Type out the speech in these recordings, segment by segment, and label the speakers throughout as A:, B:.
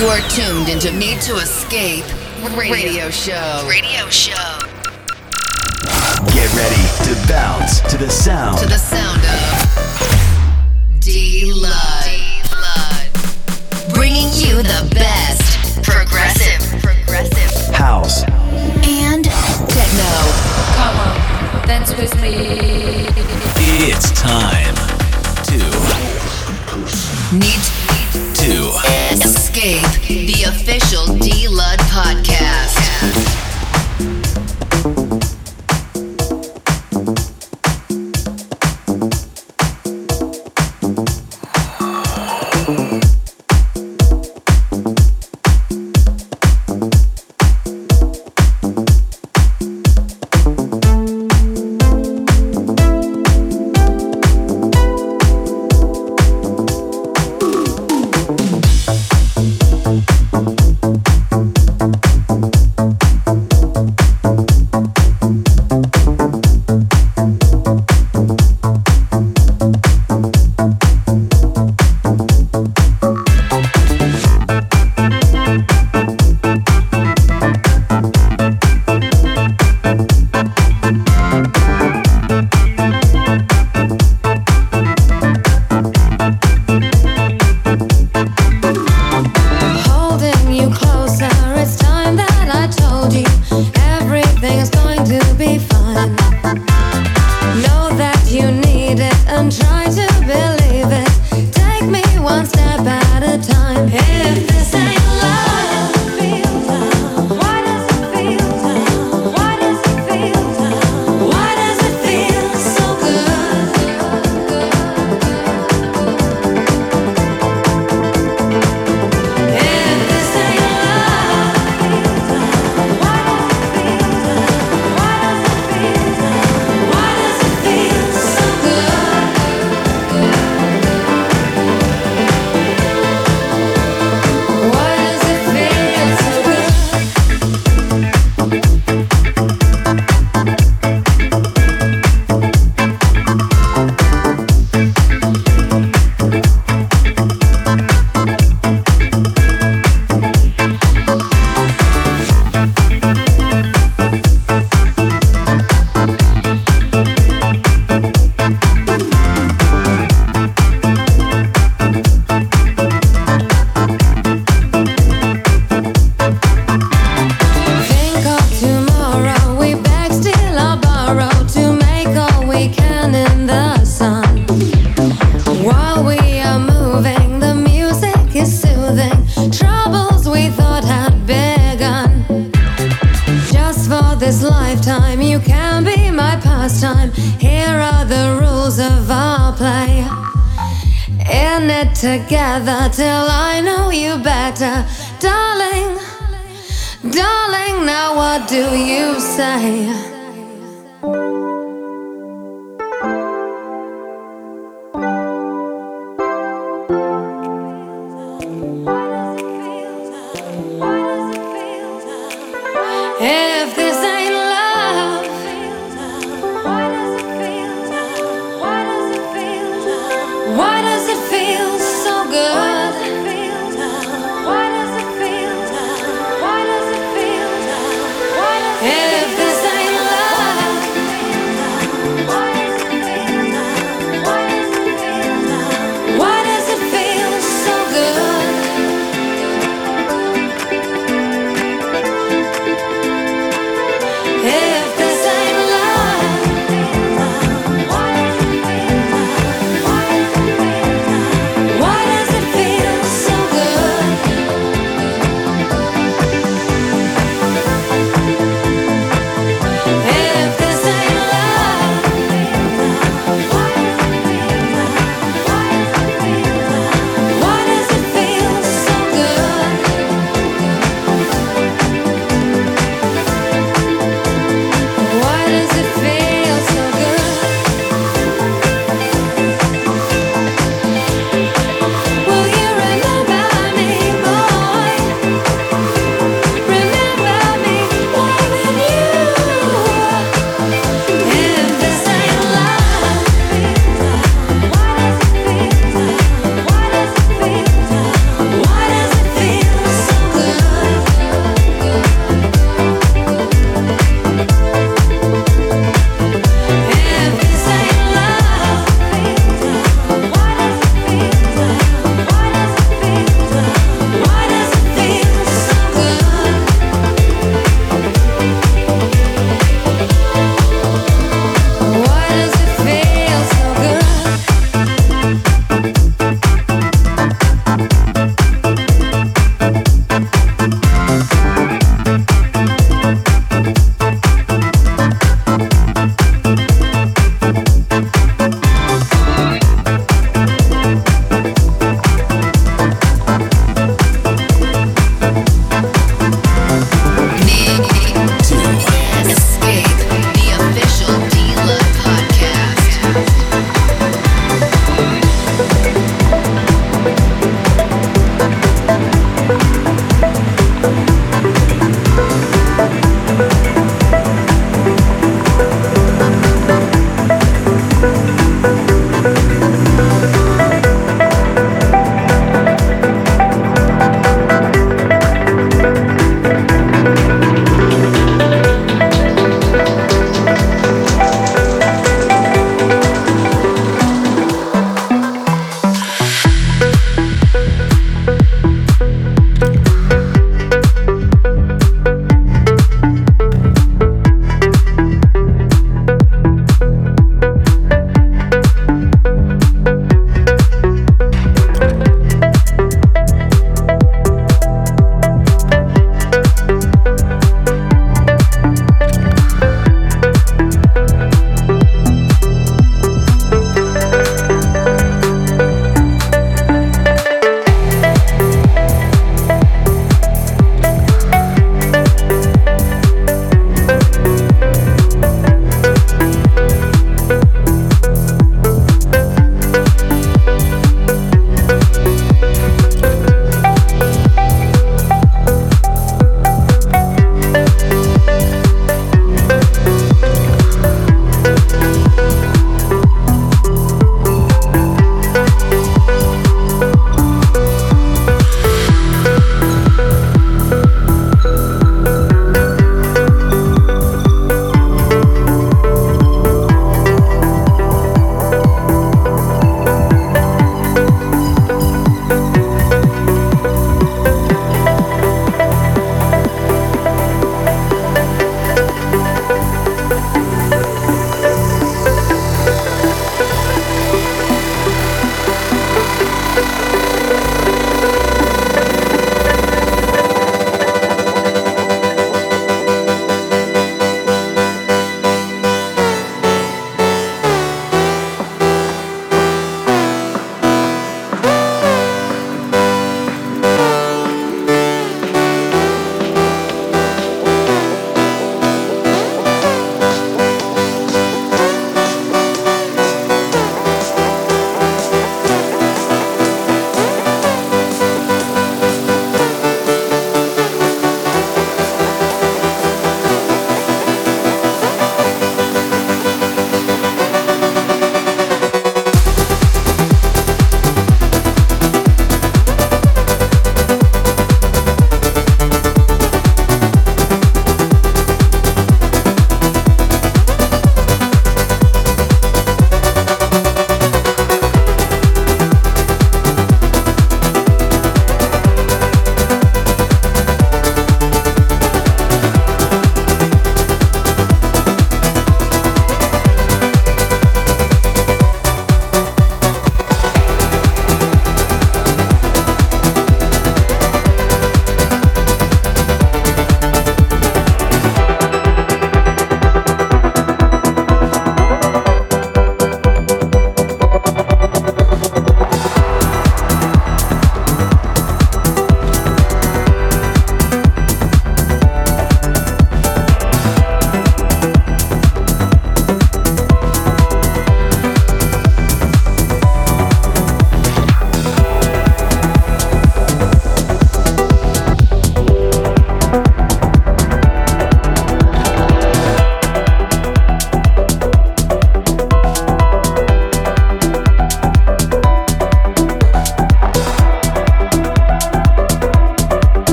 A: You are tuned into Need to Escape radio, Show.
B: Radio Show.
C: Get ready to bounce to the sound.
A: To the sound of D Lud. Bringing you the best
B: progressive, progressive
C: house
A: and techno.
D: Come on, dance with me.
C: It's time to
A: need Escape, the official D Lud podcast.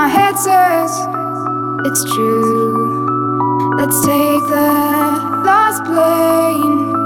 E: my head says it's true. Let's take the last plane.